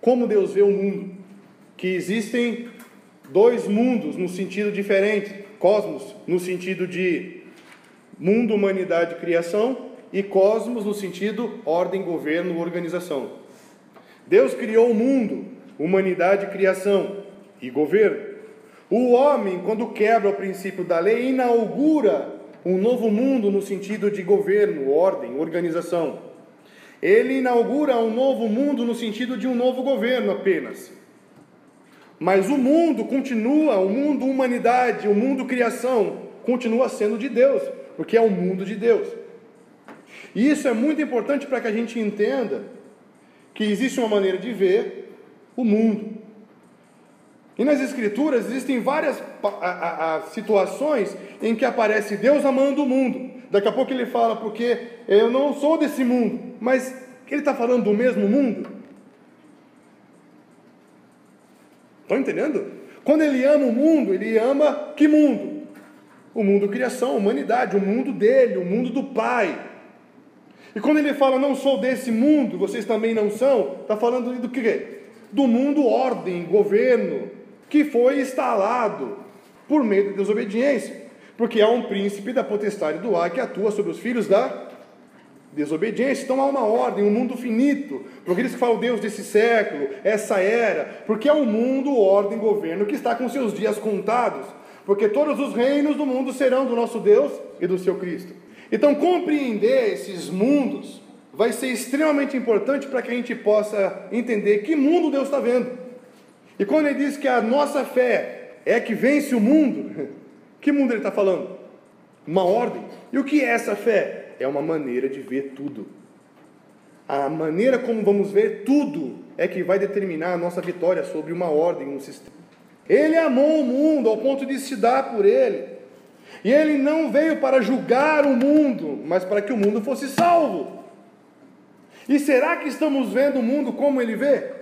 como Deus vê o mundo, que existem dois mundos no sentido diferente, cosmos no sentido de mundo, humanidade, criação, e cosmos no sentido ordem, governo, organização. Deus criou o mundo, humanidade, criação e governo. O homem, quando quebra o princípio da lei, inaugura um novo mundo no sentido de governo, ordem, organização. Ele inaugura um novo mundo no sentido de um novo governo apenas. Mas o mundo continua, o mundo humanidade, o mundo criação, continua sendo de Deus, porque é o mundo de Deus. E isso é muito importante para que a gente entenda que existe uma maneira de ver o mundo. E nas Escrituras existem várias situações em que aparece Deus amando o mundo. Daqui a pouco ele fala, porque eu não sou desse mundo, mas ele está falando do mesmo mundo? Estão entendendo? Quando ele ama o mundo, ele ama que mundo? O mundo criação, a humanidade, o mundo dele, o mundo do Pai. E quando ele fala, não sou desse mundo, vocês também não são, está falando do quê? Do mundo ordem, governo, que foi instalado por meio da desobediência. Porque há um príncipe da potestade do ar que atua sobre os filhos da desobediência. Então há uma ordem, um mundo finito. Por que fala o Deus desse século, essa era. Porque é um mundo, ordem, governo que está com seus dias contados. Porque todos os reinos do mundo serão do nosso Deus e do seu Cristo. Então, compreender esses mundos vai ser extremamente importante para que a gente possa entender que mundo Deus está vendo. E quando ele diz que a nossa fé é que vence o mundo, que mundo ele está falando? Uma ordem. E o que é essa fé? É uma maneira de ver tudo. A maneira como vamos ver tudo é que vai determinar a nossa vitória sobre uma ordem, um sistema. Ele amou o mundo ao ponto de se dar por ele. E ele não veio para julgar o mundo, mas para que o mundo fosse salvo. E será que estamos vendo o mundo como ele vê?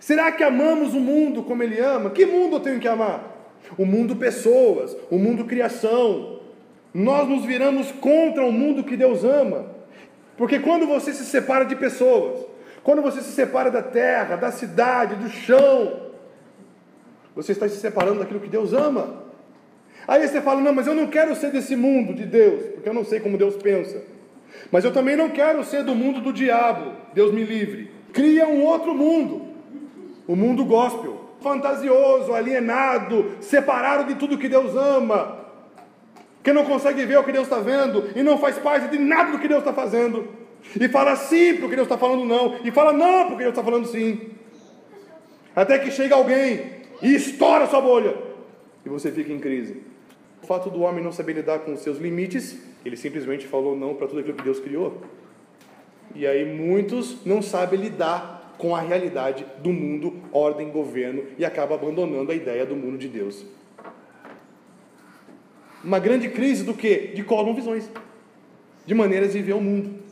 Será que amamos o mundo como ele ama? Que mundo eu tenho que amar? O mundo pessoas, o mundo criação. Nós nos viramos contra o mundo que Deus ama. Porque quando você se separa de pessoas, quando você se separa da terra, da cidade, do chão, você está se separando daquilo que Deus ama. Aí você fala: não, mas eu não quero ser desse mundo de Deus, porque eu não sei como Deus pensa. Mas eu também não quero ser do mundo do diabo, Deus me livre. Cria um outro mundo, o mundo gospel, fantasioso, alienado, separado de tudo que Deus ama, que não consegue ver o que Deus está vendo e não faz parte de nada do que Deus está fazendo, e fala sim porque Deus está falando não, e fala não porque Deus está falando sim. Até que chega alguém e estoura sua bolha, e você fica em crise. O fato do homem não saber lidar com os seus limites, ele simplesmente falou não para tudo aquilo que Deus criou. E aí muitos não sabem lidar com a realidade do mundo, ordem, governo e acaba abandonando a ideia do mundo de Deus. Uma grande crise do que? De cosmovisões, de maneiras de ver o mundo.